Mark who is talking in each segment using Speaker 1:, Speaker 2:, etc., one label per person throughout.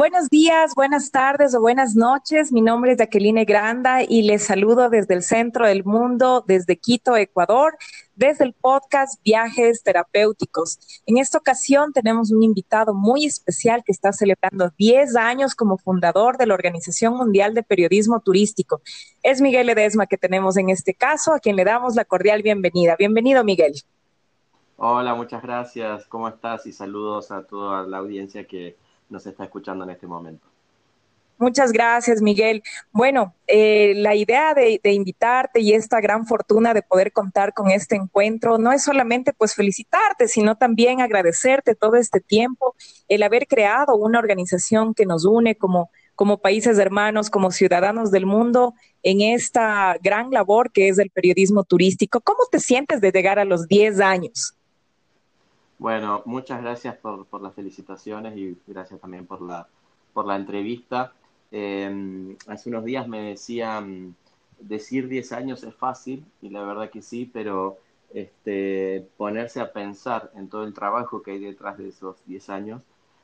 Speaker 1: Buenos días, buenas tardes o buenas noches. Mi nombre es Jacqueline Granda y les saludo desde el centro del mundo, desde Quito, Ecuador, desde el podcast Viajes Terapéuticos. En esta ocasión tenemos un invitado muy especial que está celebrando 10 años como fundador de la Organización Mundial de Periodismo Turístico. Es Miguel Edesma que tenemos en este caso, a quien le damos la cordial bienvenida. Bienvenido, Miguel.
Speaker 2: Hola, muchas gracias. ¿Cómo estás? Y saludos a toda la audiencia que nos está escuchando en este momento.
Speaker 1: Muchas gracias, Miguel. Bueno, eh, la idea de, invitarte y esta gran fortuna de poder contar con este encuentro no es solamente pues felicitarte, sino también agradecerte todo este tiempo, el haber creado una organización que nos une como, como países hermanos, como ciudadanos del mundo en esta gran labor que es el periodismo turístico. ¿Cómo te sientes de llegar a los 10 años?
Speaker 2: Bueno, muchas gracias por, las felicitaciones y gracias también por la, por la entrevista. Em, hace unos días me decían, decir 10 años es fácil, y la verdad que sí, pero este, ponerse a pensar en todo el trabajo que hay detrás de esos 10 años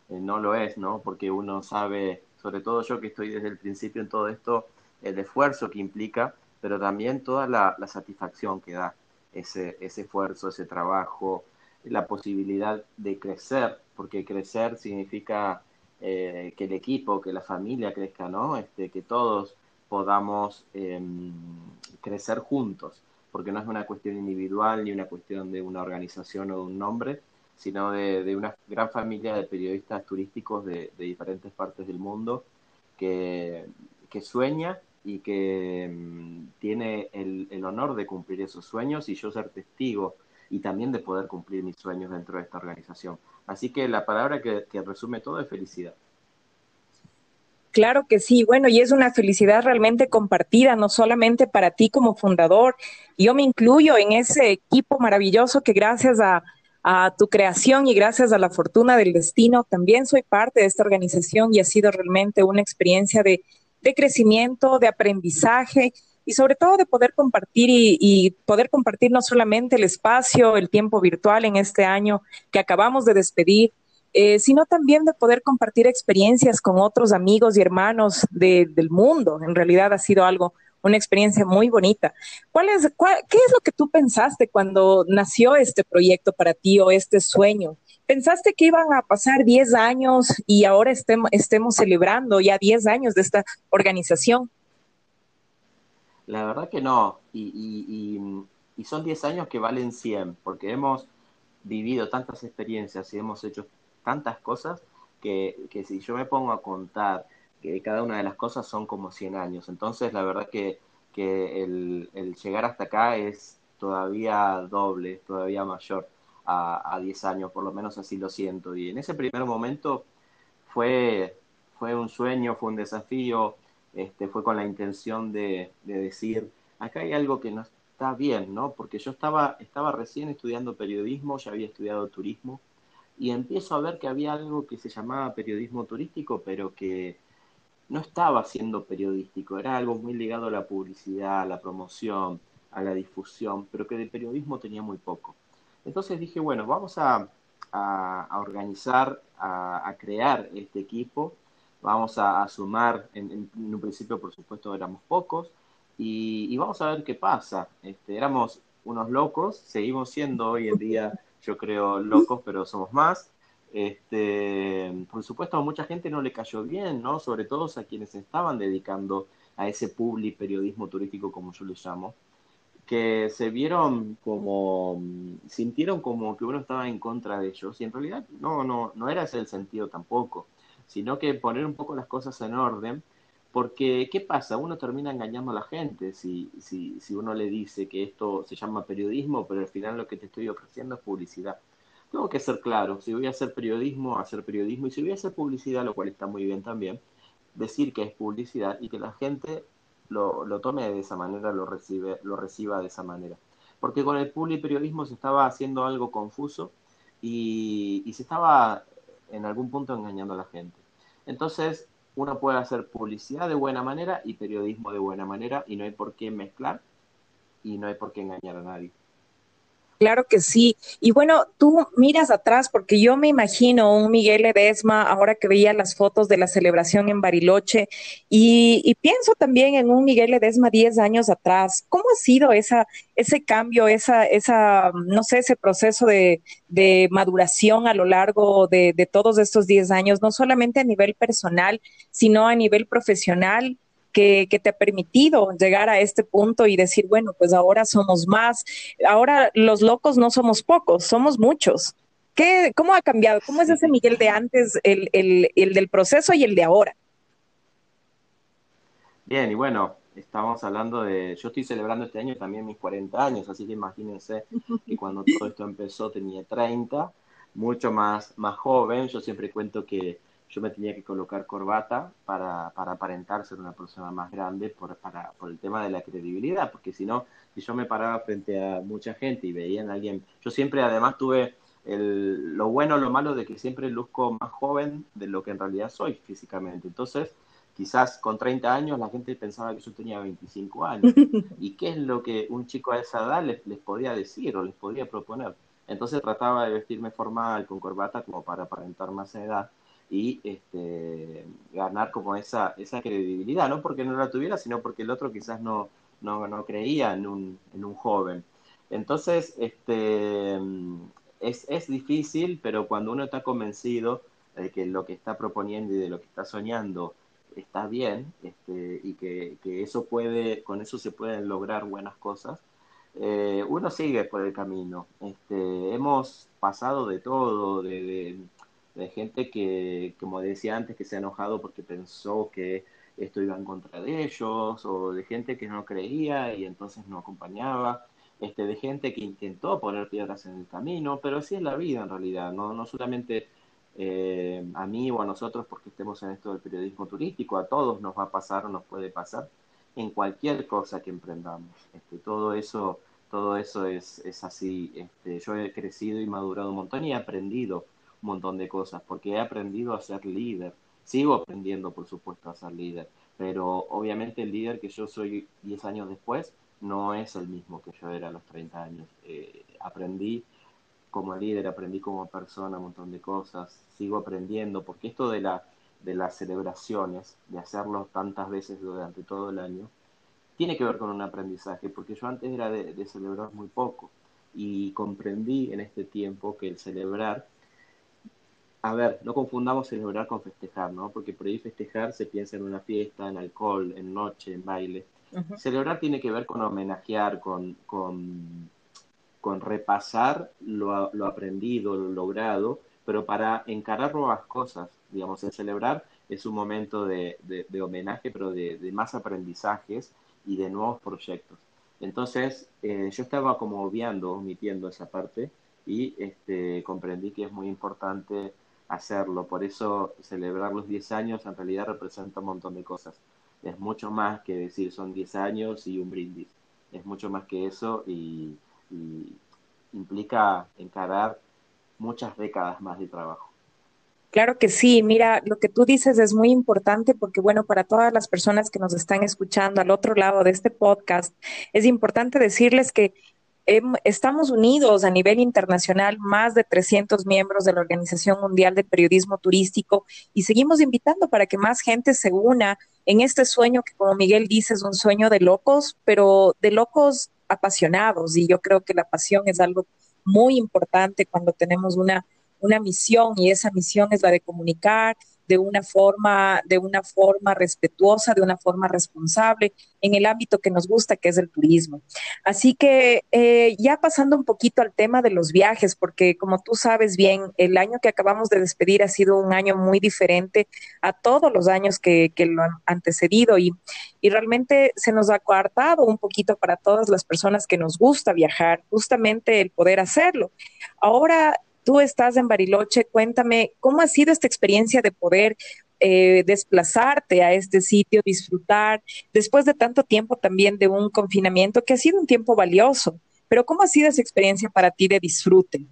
Speaker 2: eh, no lo es, ¿no? Porque uno sabe, sobre todo yo que estoy desde el principio en todo esto, el esfuerzo que implica, pero también toda la, la satisfacción que da ese, ese esfuerzo, ese trabajo, la posibilidad de crecer, porque crecer significa eh, que el equipo, que la familia crezca, ¿no? Este, que todos podamos em, crecer juntos, porque no es una cuestión individual ni una cuestión de una organización o de un nombre, sino de, una gran familia de periodistas turísticos de, diferentes partes del mundo que, que sueña y que em, tiene el, el honor de cumplir esos sueños y yo ser testigo y también de poder cumplir mis sueños dentro de esta organización. Así que la palabra que, resume todo es felicidad.
Speaker 1: Claro que sí, bueno, y es una felicidad realmente compartida, no solamente para ti como fundador, yo me incluyo en ese equipo maravilloso que gracias a, tu creación y gracias a la fortuna del destino, también soy parte de esta organización y ha sido realmente una experiencia de, de crecimiento, de aprendizaje y sobre todo de poder compartir y, poder compartir no solamente el espacio, el tiempo virtual en este año que acabamos de despedir, eh, sino también de poder compartir experiencias con otros amigos y hermanos del mundo. En realidad ha sido algo, una experiencia muy bonita. ¿Cuál es, ¿Qué es lo que tú pensaste cuando nació este proyecto para ti o este sueño? ¿Pensaste que iban a pasar 10 años y ahora estemos, estemos celebrando ya 10 años de esta organización?
Speaker 2: La verdad que no. Y, y, son 10 años que valen 100, porque hemos vivido tantas experiencias y hemos hecho tantas cosas que, que, si yo me pongo a contar que cada una de las cosas son como 100 años. Entonces, la verdad que, que el, llegar hasta acá es todavía doble, todavía mayor a, a 10 años, por lo menos así lo siento. Y en ese primer momento fue, fue un sueño, fue un desafío, este, fue con la intención de, decir, acá hay algo que no está bien, ¿no? Porque yo estaba, estaba recién estudiando periodismo, ya había estudiado turismo, y empiezo a ver que había algo que se llamaba periodismo turístico, pero que no estaba siendo periodístico, era algo muy ligado a la publicidad, a la promoción, a la difusión, pero que de periodismo tenía muy poco. Entonces dije, bueno, vamos a, organizar, a, crear este equipo vamos a, sumar, en, un principio por supuesto éramos pocos, y, vamos a ver qué pasa. Este, éramos unos locos, seguimos siendo hoy en día, yo creo, locos, pero somos más. Este, por supuesto, a mucha gente no le cayó bien, ¿no? Sobre todo a quienes estaban dedicando a ese public periodismo turístico, como yo le llamo, que se vieron como, sintieron como que uno estaba en contra de ellos, y en realidad no, no, no era ese el sentido tampoco sino que poner un poco las cosas en orden, porque ¿qué pasa? Uno termina engañando a la gente si, si, si uno le dice que esto se llama periodismo, pero al final lo que te estoy ofreciendo es publicidad. Tengo que ser claro, si voy a hacer periodismo, hacer periodismo, y si voy a hacer publicidad, lo cual está muy bien también, decir que es publicidad y que la gente lo, lo tome de esa manera, lo, recibe, lo reciba de esa manera. Porque con el periodismo se estaba haciendo algo confuso y, y se estaba en algún punto engañando a la gente. Entonces, uno puede hacer publicidad de buena manera y periodismo de buena manera y no hay por qué mezclar y no hay por qué engañar a nadie.
Speaker 1: Claro que sí. Y bueno, tú miras atrás, porque yo me imagino un Miguel Edesma, ahora que veía las fotos de la celebración en Bariloche, y, pienso también en un Miguel Edesma 10 años atrás. ¿Cómo ha sido esa, ese cambio, esa, esa, no sé, ese proceso de, maduración a lo largo de, de todos estos 10 años, no solamente a nivel personal, sino a nivel profesional? Que, te ha permitido llegar a este punto y decir, bueno, pues ahora somos más, ahora los locos no somos pocos, somos muchos. ¿Qué, ¿Cómo ha cambiado? ¿Cómo es ese Miguel de antes, el, el, el del proceso y el de ahora?
Speaker 2: Bien, y bueno, estamos hablando de, yo estoy celebrando este año también mis 40 años, así que imagínense que cuando todo esto empezó tenía 30, mucho más, más joven, yo siempre cuento que yo me tenía que colocar corbata para, para aparentar ser una persona más grande por, para, por el tema de la credibilidad, porque si no, si yo me paraba frente a mucha gente y veían a alguien, yo siempre además tuve el, lo bueno o lo malo de que siempre luzco más joven de lo que en realidad soy físicamente. Entonces, quizás con 30 años la gente pensaba que yo tenía 25 años. ¿Y qué es lo que un chico a esa edad les, les podía decir o les podía proponer? Entonces trataba de vestirme formal, con corbata, como para aparentar más edad y este, ganar como esa, esa credibilidad, no porque no la tuviera, sino porque el otro quizás no, no, no creía en un, en un joven. Entonces, este, es, es difícil, pero cuando uno está convencido de que lo que está proponiendo y de lo que está soñando está bien este, y que, que, eso puede, con eso se pueden lograr buenas cosas, eh, uno sigue por el camino. Este, hemos pasado de todo, de de gente que, como decía antes, que se ha enojado porque pensó que esto iba en contra de ellos, o de gente que no creía y entonces no acompañaba, este, de gente que intentó poner piedras en el camino, pero así es la vida en realidad, no, no solamente eh, a mí o a nosotros porque estemos en esto del periodismo turístico, a todos nos va a pasar o nos puede pasar en cualquier cosa que emprendamos. Este, todo eso, todo eso es, es así. Este, yo he crecido y madurado un montón y he aprendido montón de cosas, porque he aprendido a ser líder. Sigo aprendiendo, por supuesto, a ser líder, pero obviamente el líder que yo soy 10 años después no es el mismo que yo era a los 30 años. Eh, aprendí como líder, aprendí como persona un montón de cosas, sigo aprendiendo, porque esto de, la, de las celebraciones, de hacerlo tantas veces durante todo el año, tiene que ver con un aprendizaje, porque yo antes era de celebrar muy poco y comprendí en este tiempo que el celebrar a ver, no confundamos celebrar con festejar, ¿no? Porque por ahí festejar se piensa en una fiesta, en alcohol, en noche, en baile. Celebrar tiene que ver con homenajear, con, con, con repasar lo, lo, aprendido, lo logrado, pero para encarar nuevas cosas. Digamos, el celebrar es un momento de, de, homenaje, pero de, de, más aprendizajes y de nuevos proyectos. Entonces, eh, yo estaba como obviando, omitiendo esa parte y este, comprendí que es muy importante hacerlo. Por eso celebrar los 10 años en realidad representa un montón de cosas. Es mucho más que decir son 10 años y un brindis. Es mucho más que eso y, implica encarar muchas décadas más de trabajo.
Speaker 1: Claro que sí, mira, lo que tú dices es muy importante porque, bueno, para todas las personas que nos están escuchando al otro lado de este podcast, es importante decirles que estamos unidos a nivel internacional, más de 300 miembros de la Organización Mundial de Periodismo Turístico y seguimos invitando para que más gente se una en este sueño que, como Miguel dice, es un sueño de locos, pero de locos apasionados. Y yo creo que la pasión es algo muy importante cuando tenemos una, una misión y esa misión es la de comunicar, de una forma, de una forma respetuosa, de una forma responsable en el ámbito que nos gusta, que es el turismo. Así que eh, ya pasando un poquito al tema de los viajes, porque como tú sabes bien, el año que acabamos de despedir ha sido un año muy diferente a todos los años que, que lo han antecedido y, y realmente se nos ha coartado un poquito para todas las personas que nos gusta viajar, justamente el poder hacerlo. Ahora Tú estás en Bariloche, cuéntame cómo ha sido esta experiencia de poder eh, desplazarte a este sitio, disfrutar, después de tanto tiempo también de un confinamiento que ha sido un tiempo valioso. Pero ¿cómo ha sido esa experiencia para ti de disfrute?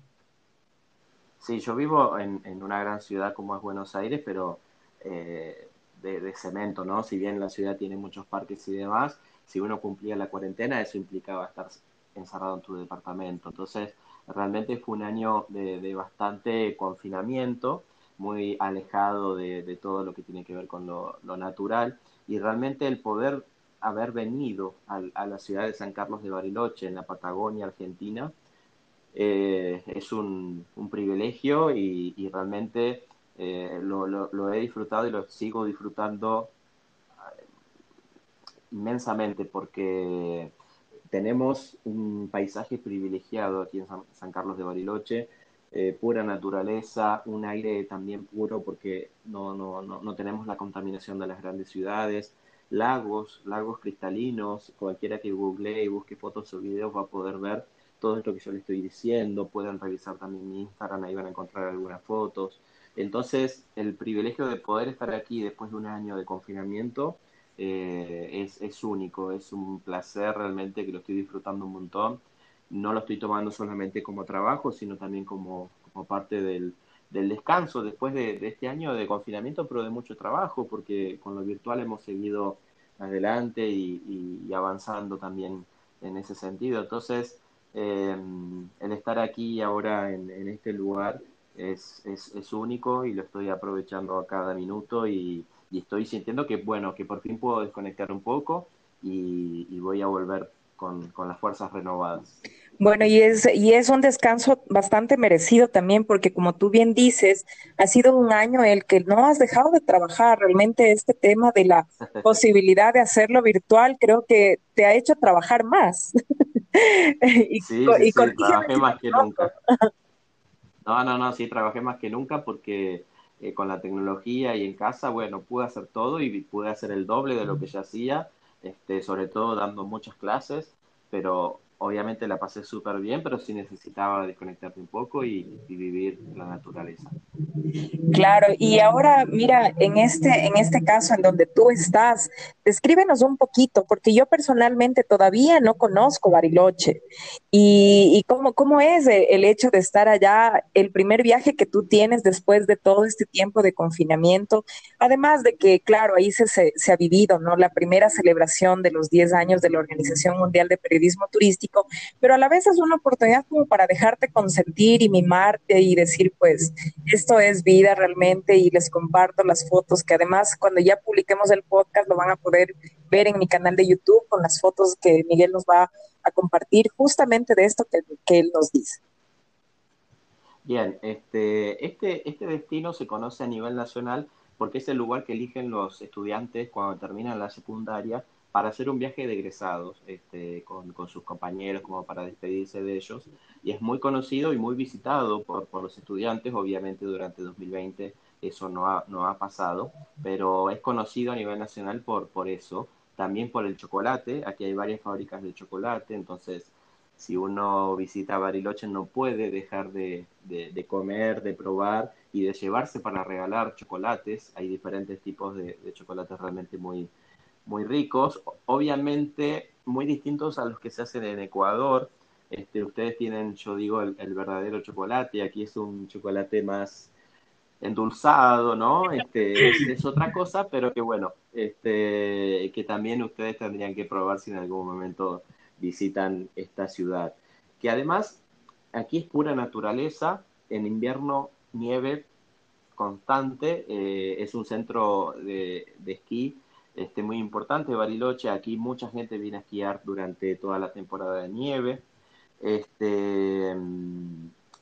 Speaker 2: Sí, yo vivo en, una gran ciudad como es Buenos Aires, pero eh, de, de, cemento, ¿no? Si bien la ciudad tiene muchos parques y demás, si uno cumplía la cuarentena, eso implicaba estar encerrado en tu departamento. Entonces, realmente fue un año de, bastante confinamiento, muy alejado de, todo lo que tiene que ver con lo, natural. Y realmente el poder haber venido a, la ciudad de San Carlos de Bariloche, en la Patagonia Argentina, eh, es un, privilegio y, realmente eh, lo, he disfrutado y lo sigo disfrutando eh, inmensamente porque tenemos un paisaje privilegiado aquí en San, Carlos de Bariloche, eh, pura naturaleza, un aire también puro porque no, no, no, tenemos la contaminación de las grandes ciudades, lagos, lagos cristalinos, cualquiera que googlee y busque fotos o videos va a poder ver todo esto que yo le estoy diciendo, pueden revisar también mi Instagram, ahí van a encontrar algunas fotos. Entonces, el privilegio de poder estar aquí después de un año de confinamiento eh, es, único, es un placer realmente que lo estoy disfrutando un montón. No lo estoy tomando solamente como trabajo, sino también como, parte del, descanso después de, este año de confinamiento, pero de mucho trabajo, porque con lo virtual hemos seguido adelante y, avanzando también en ese sentido. Entonces, eh, el estar aquí ahora en, este lugar es, es, único y lo estoy aprovechando a cada minuto y, y estoy sintiendo que, bueno, que por fin puedo desconectar un poco y, voy a volver con, las fuerzas renovadas.
Speaker 1: Bueno, y es, y es un descanso bastante merecido también, porque como tú bien dices, ha sido un año el que no has dejado de trabajar. Realmente este tema de la posibilidad de hacerlo virtual creo que te ha hecho trabajar más.
Speaker 2: y, sí, sí, trabajé más que nunca. No, no, no, sí, trabajé más que nunca porque eh, con la tecnología y en casa, bueno, pude hacer todo y pude hacer el doble de lo que ya hacía, este, sobre todo dando muchas clases, pero obviamente la pasé súper bien, pero sí necesitaba desconectarte un poco y, vivir la naturaleza.
Speaker 1: Claro, y ahora mira, en este, en este caso en donde tú estás, descríbenos un poquito, porque yo personalmente todavía no conozco Bariloche. ¿Y, cómo, cómo es el hecho de estar allá, el primer viaje que tú tienes después de todo este tiempo de confinamiento? Además de que, claro, ahí se, se ha vivido, ¿no? La primera celebración de los 10 años de la Organización Mundial de Periodismo Turístico pero a la vez es una oportunidad como para dejarte consentir y mimarte y decir, pues, esto es vida realmente y les comparto las fotos que además cuando ya publiquemos el podcast lo van a poder ver en mi canal de YouTube con las fotos que Miguel nos va a compartir justamente de esto que, que él nos dice.
Speaker 2: Bien, este, este, este destino se conoce a nivel nacional porque es el lugar que eligen los estudiantes cuando terminan la secundaria para hacer un viaje de egresados este, con, sus compañeros, como para despedirse de ellos. Y es muy conocido y muy visitado por, los estudiantes, obviamente durante 2020 eso no ha, no ha pasado, pero es conocido a nivel nacional por, por eso, también por el chocolate, aquí hay varias fábricas de chocolate, entonces si uno visita Bariloche no puede dejar de, de, comer, de probar y de llevarse para regalar chocolates, hay diferentes tipos de, de chocolates realmente muy, muy ricos, obviamente muy distintos a los que se hacen en Ecuador. Este, ustedes tienen, yo digo, el, verdadero chocolate, aquí es un chocolate más endulzado, ¿no? Este, es, otra cosa, pero que bueno, este, que también ustedes tendrían que probar si en algún momento visitan esta ciudad. Que además, aquí es pura naturaleza, en invierno nieve constante, eh, es un centro de, de esquí este, muy importante, Bariloche. Aquí mucha gente viene a esquiar durante toda la temporada de nieve. Este,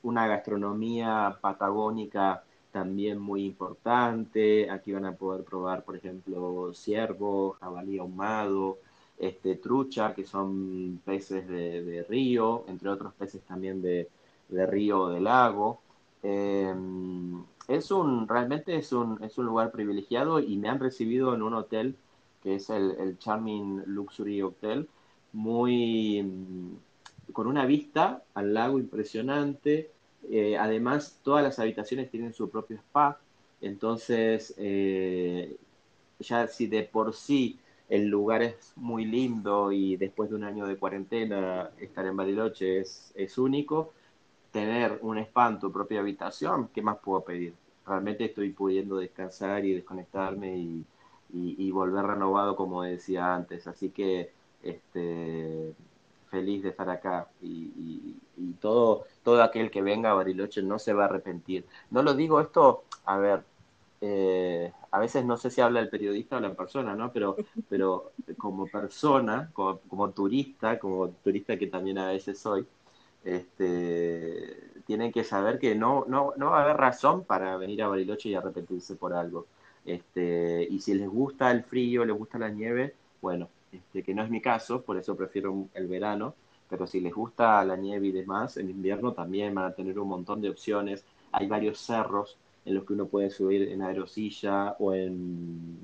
Speaker 2: una gastronomía patagónica también muy importante. Aquí van a poder probar, por ejemplo, ciervo, jabalí ahumado, este, trucha, que son peces de, río, entre otros peces también de, río o de lago. Em, es un, realmente es un, es un lugar privilegiado y me han recibido en un hotel que es el, Charming Luxury Hotel, muy mm, con una vista al lago impresionante. Eh, además, todas las habitaciones tienen su propio spa. Entonces, eh, ya si de por sí el lugar es muy lindo y después de un año de cuarentena estar en Bariloche es, es único, tener un spa en tu propia habitación, ¿qué más puedo pedir? Realmente estoy pudiendo descansar y desconectarme y, y, volver renovado como decía antes. Así que este, feliz de estar acá y, todo, todo aquel que venga a Bariloche no se va a arrepentir. No lo digo esto, a ver, eh, a veces no sé si habla el periodista o la persona, ¿no? Pero, pero como persona, como, turista, como turista que también a veces soy, este, tienen que saber que no, no, no va a haber razón para venir a Bariloche y arrepentirse por algo. Este, y si les gusta el frío, les gusta la nieve, bueno, este, que no es mi caso, por eso prefiero el verano, pero si les gusta la nieve y demás, en invierno también van a tener un montón de opciones. Hay varios cerros en los que uno puede subir en aerosilla o en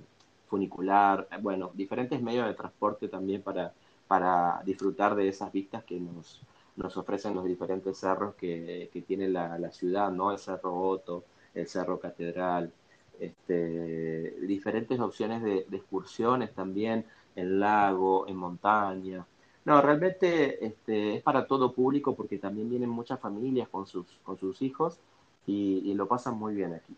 Speaker 2: funicular, bueno, diferentes medios de transporte también para, para disfrutar de esas vistas que nos, nos ofrecen los diferentes cerros que, que tiene la, la, ciudad, ¿no? El Cerro Otto, el Cerro Catedral, este, diferentes opciones de, de excursiones también en lago, en montaña. No, realmente este, es para todo público porque también vienen muchas familias con sus, con sus hijos y, y lo pasan muy bien aquí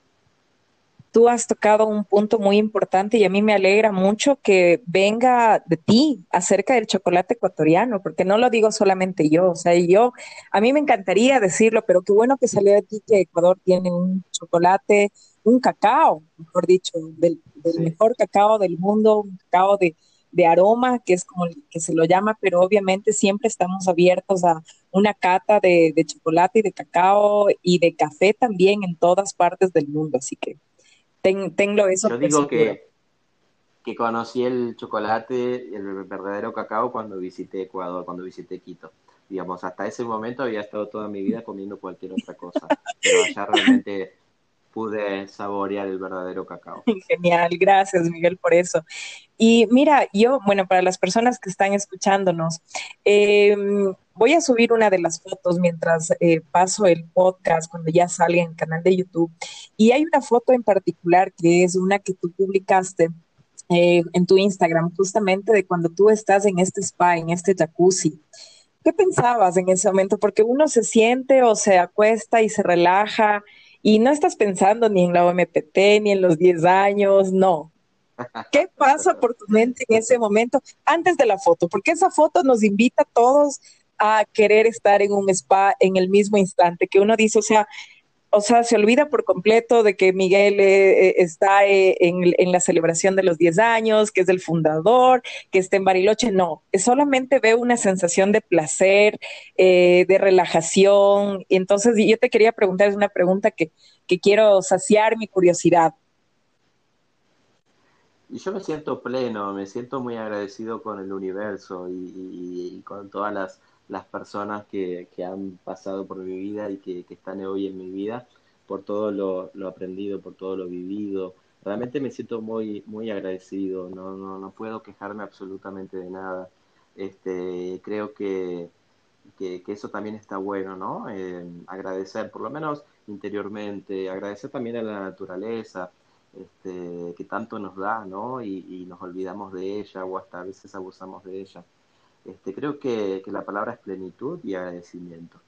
Speaker 1: tú has tocado un punto muy importante y a mí me alegra mucho que venga de ti acerca del chocolate ecuatoriano, porque no lo digo solamente yo, o sea, yo, a mí me encantaría decirlo, pero qué bueno que salió de ti que Ecuador tiene un chocolate, un cacao, mejor dicho, del, mejor cacao del mundo, un cacao de, aroma, que es como que se lo llama, pero obviamente siempre estamos abiertos a una cata de, de chocolate y de cacao y de café también en todas partes del mundo, así que tengo eso.
Speaker 2: Yo digo que, que conocí el chocolate, el verdadero cacao cuando visité Ecuador, cuando visité Quito. Digamos, hasta ese momento había estado toda mi vida comiendo cualquier otra cosa, pero allá realmente pude saborear el verdadero cacao.
Speaker 1: Genial, gracias Miguel por eso. Y mira, yo, bueno, para las personas que están escuchándonos, eh, voy a subir una de las fotos mientras eh, paso el podcast cuando ya salga en el canal de YouTube. Y hay una foto en particular que es una que tú publicaste eh, en tu Instagram, justamente de cuando tú estás en este spa, en este jacuzzi. ¿Qué pensabas en ese momento? Porque uno se siente o se acuesta y se relaja y no estás pensando ni en la OMPT, ni en los 10 años, no. ¿Qué pasa por tu mente en ese momento antes de la foto? Porque esa foto nos invita a todos a querer estar en un spa en el mismo instante, que uno dice, o sea, o sea, se olvida por completo de que Miguel eh, eh, está eh, en, la celebración de los 10 años, que es el fundador, que está en Bariloche. No, solamente veo una sensación de placer, de relajación. Y entonces yo te quería preguntar, es una pregunta que, quiero saciar mi curiosidad.
Speaker 2: Y yo me siento pleno, me siento muy agradecido con el universo y con todas las las personas que, que han pasado por mi vida y que, que, están hoy en mi vida, por todo lo, lo, aprendido, por todo lo vivido. Realmente me siento muy, muy agradecido, no, no, no puedo quejarme absolutamente de nada. Este, creo que, que, eso también está bueno, ¿no? Eh, agradecer, por lo menos interiormente, agradecer también a la naturaleza, este, que tanto nos da, ¿no? Y, y nos olvidamos de ella o hasta a veces abusamos de ella. Este, creo que, la palabra es plenitud y agradecimiento.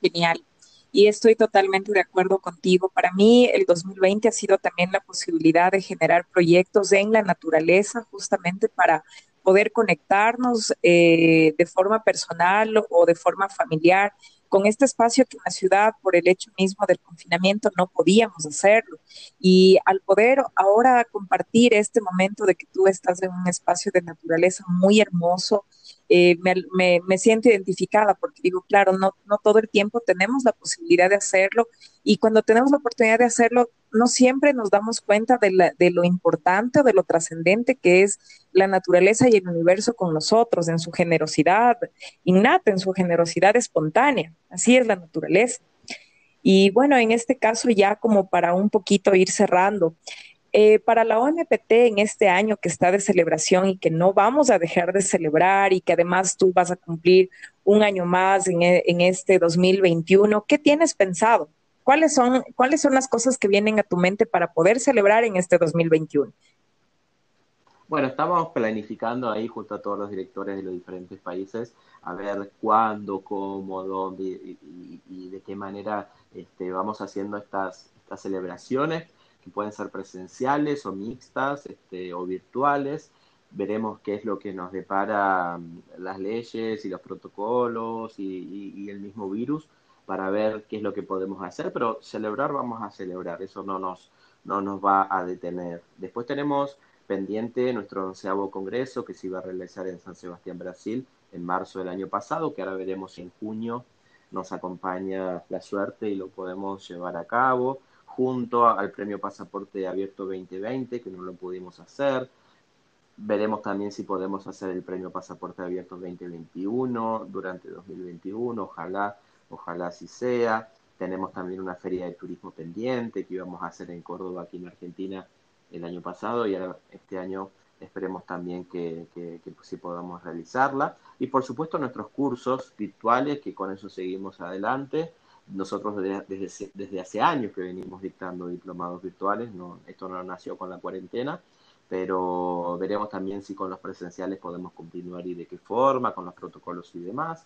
Speaker 1: Genial. Y estoy totalmente de acuerdo contigo. Para mí, el 2020 ha sido también la posibilidad de generar proyectos en la naturaleza, justamente para poder conectarnos eh, de forma personal o de forma familiar con este espacio que en la ciudad, por el hecho mismo del confinamiento, no podíamos hacerlo. Y al poder ahora compartir este momento de que tú estás en un espacio de naturaleza muy hermoso, eh, me, me, siento identificada porque digo, claro, no, no todo el tiempo tenemos la posibilidad de hacerlo y cuando tenemos la oportunidad de hacerlo, no siempre nos damos cuenta de, de lo importante o de lo trascendente que es la naturaleza y el universo con nosotros, en su generosidad innata, en su generosidad espontánea. Así es la naturaleza. Y bueno, en este caso ya como para un poquito ir cerrando, eh, para la OMPT en este año que está de celebración y que no vamos a dejar de celebrar y que además tú vas a cumplir un año más en, e, este 2021, ¿qué tienes pensado? ¿Cuáles son, ¿Cuáles son las cosas que vienen a tu mente para poder celebrar en este 2021?
Speaker 2: Bueno, estamos planificando ahí junto a todos los directores de los diferentes países a ver cuándo, cómo, dónde y, de qué manera este, vamos haciendo estas celebraciones que pueden ser presenciales o mixtas este, o virtuales. veremos qué es lo que nos depara mm, las leyes y los protocolos y, el mismo virus para ver qué es lo que podemos hacer, pero celebrar vamos a celebrar, eso no nos, no nos va a detener. Después tenemos pendiente nuestro onceavo congreso que se iba a realizar en San Sebastián, Brasil, en marzo del año pasado, que ahora veremos si en junio nos acompaña la suerte y lo podemos llevar a cabo, junto al Premio Pasaporte Abierto 2020, que no lo pudimos hacer, Veremos también si podemos hacer el premio Pasaporte Abierto 2021 durante 2021, ojalá, ojalá así sea. Tenemos también una feria de turismo pendiente que íbamos a hacer en Córdoba, aquí en Argentina, el año pasado y ahora este año esperemos también que, que, sí podamos realizarla. Y por supuesto nuestros cursos virtuales, que con eso seguimos adelante. Nosotros desde, desde, hace años que venimos dictando diplomados virtuales, no, esto no nació con la cuarentena, pero veremos también si con los presenciales podemos continuar y de qué forma, con los protocolos y demás.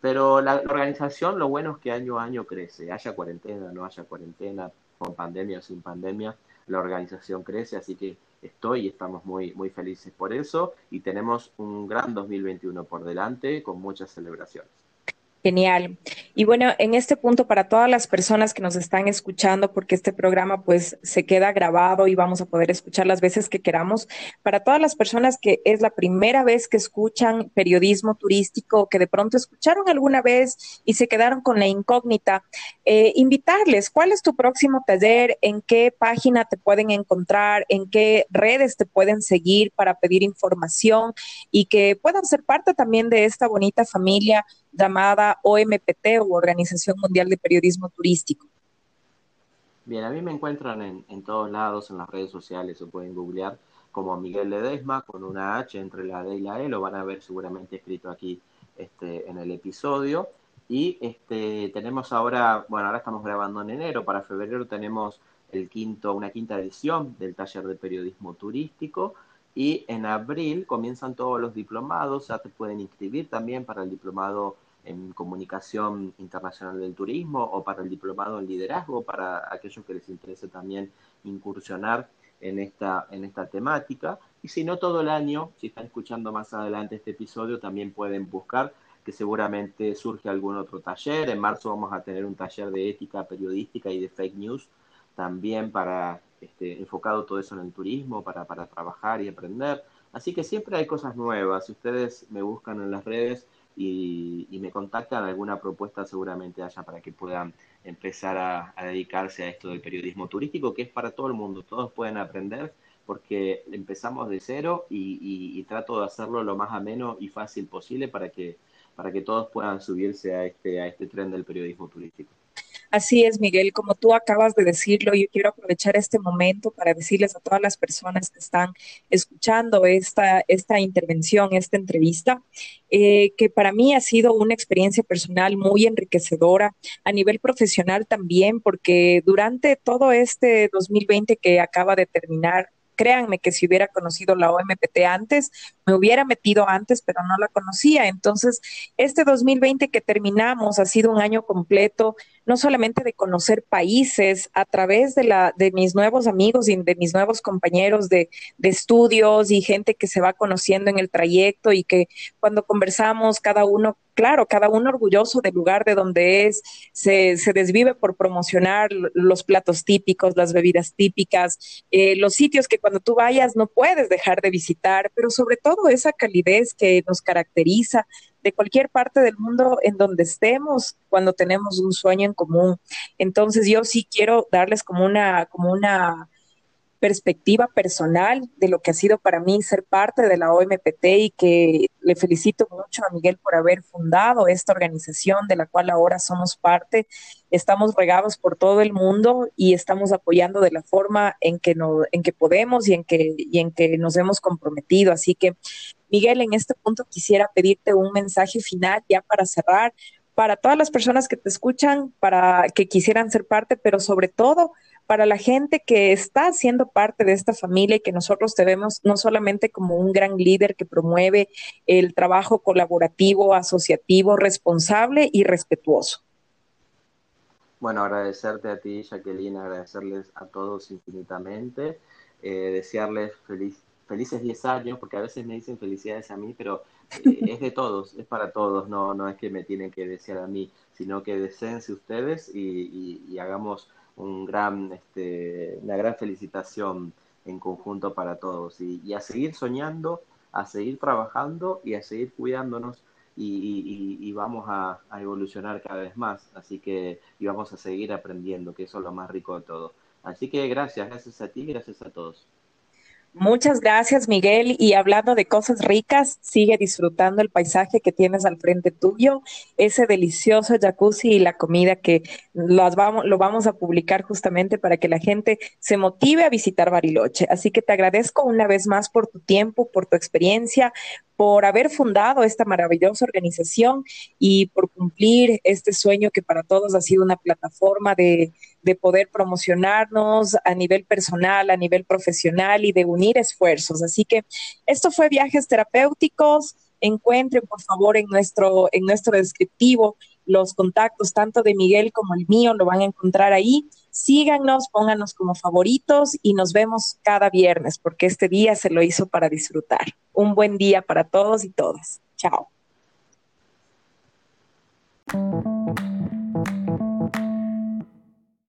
Speaker 2: Pero la, organización, lo bueno es que año a año crece, haya cuarentena, no haya cuarentena, con pandemia o sin pandemia, la organización crece, así que estoy y estamos muy, muy felices por eso y tenemos un gran 2021 por delante con muchas celebraciones.
Speaker 1: Genial. Y bueno, en este punto, para todas las personas que nos están escuchando, porque este programa pues se queda grabado y vamos a poder escuchar las veces que queramos, para todas las personas que es la primera vez que escuchan periodismo turístico, que de pronto escucharon alguna vez y se quedaron con la incógnita, eh, invitarles, ¿cuál es tu próximo taller? ¿En qué página te pueden encontrar? ¿En qué redes te pueden seguir para pedir información? Y que puedan ser parte también de esta bonita familia llamada OMPT o Organización Mundial de Periodismo Turístico?
Speaker 2: Bien, a mí me encuentran en, todos lados, en las redes sociales, o pueden googlear como Miguel Ledesma con una H entre la D y la E, lo van a ver seguramente escrito aquí este, en el episodio. Y este, tenemos ahora, bueno, ahora estamos grabando en enero, para febrero tenemos el quinto, una quinta edición del taller de periodismo turístico y en abril comienzan todos los diplomados, ya te pueden inscribir también para el diplomado en comunicación internacional del turismo o para el diplomado en liderazgo, para aquellos que les interese también incursionar en esta, en esta temática. Y si no todo el año, si están escuchando más adelante este episodio, también pueden buscar que seguramente surge algún otro taller. En marzo vamos a tener un taller de ética periodística y de fake news también para este, enfocado todo eso en el turismo, para, para trabajar y aprender. Así que siempre hay cosas nuevas. Si ustedes me buscan en las redes y, me contactan, alguna propuesta seguramente haya para que puedan empezar a, dedicarse a esto del periodismo turístico, que es para todo el mundo. Todos pueden aprender porque empezamos de cero y, trato de hacerlo lo más ameno y fácil posible para que, para que todos puedan subirse a este, a este tren del periodismo turístico.
Speaker 1: Así es, Miguel, como tú acabas de decirlo, yo quiero aprovechar este momento para decirles a todas las personas que están escuchando esta, esta intervención, esta entrevista, eh, que para mí ha sido una experiencia personal muy enriquecedora, a nivel profesional también, porque durante todo este 2020 que acaba de terminar, créanme que si hubiera conocido la OMPT antes, me hubiera metido antes, pero no la conocía. Entonces, este 2020 que terminamos ha sido un año completo, no solamente de conocer países a través de, la, de mis nuevos amigos y de mis nuevos compañeros de, estudios y gente que se va conociendo en el trayecto y que cuando conversamos cada uno claro, cada uno orgulloso del lugar de donde es, se, se desvive por promocionar los platos típicos, las bebidas típicas, eh, los sitios que cuando tú vayas no puedes dejar de visitar, pero sobre todo esa calidez que nos caracteriza de cualquier parte del mundo en donde estemos cuando tenemos un sueño en común. Entonces yo sí quiero darles como una, como una perspectiva personal de lo que ha sido para mí ser parte de la OMPT y que le felicito mucho a Miguel por haber fundado esta organización de la cual ahora somos parte. Estamos regados por todo el mundo y estamos apoyando de la forma en que, no, en que podemos y en que, y en que nos hemos comprometido. Así que, Miguel, en este punto quisiera pedirte un mensaje final ya para cerrar para todas las personas que te escuchan, para que quisieran ser parte, pero sobre todo para la gente que está siendo parte de esta familia y que nosotros te vemos no solamente como un gran líder que promueve el trabajo colaborativo, asociativo, responsable y respetuoso.
Speaker 2: Bueno, agradecerte a ti, Jacqueline, agradecerles a todos infinitamente, eh, desearles feliz felices 10 años, porque a veces me dicen felicidades a mí, pero eh, es de todos, es para todos, no, no es que me tienen que desear a mí, sino que deseense ustedes y, hagamos un gran, este, una gran felicitación en conjunto para todos. Y, a seguir soñando, a seguir trabajando y a seguir cuidándonos y, vamos a, a, evolucionar cada vez más. Así que y vamos a seguir aprendiendo, que eso es lo más rico de todo. Así que gracias, gracias a ti, gracias a todos.
Speaker 1: Muchas gracias, Miguel. Y hablando de cosas ricas, sigue disfrutando el paisaje que tienes al frente tuyo, ese delicioso jacuzzi y la comida que vamos, lo vamos a publicar justamente para que la gente se motive a visitar Bariloche. Así que te agradezco una vez más por tu tiempo, por tu experiencia, por haber fundado esta maravillosa organización y por cumplir este sueño que para todos ha sido una plataforma de, de poder promocionarnos a nivel personal, a nivel profesional y de unir esfuerzos. Así que esto fue Viajes Terapéuticos. Encuentren, por favor, en nuestro, en nuestro descriptivo los contactos tanto de Miguel como el mío, lo van a encontrar ahí. Síganos, pónganos como favoritos y nos vemos cada viernes porque este día se lo hizo para disfrutar. Un buen día para todos y todas. Chao.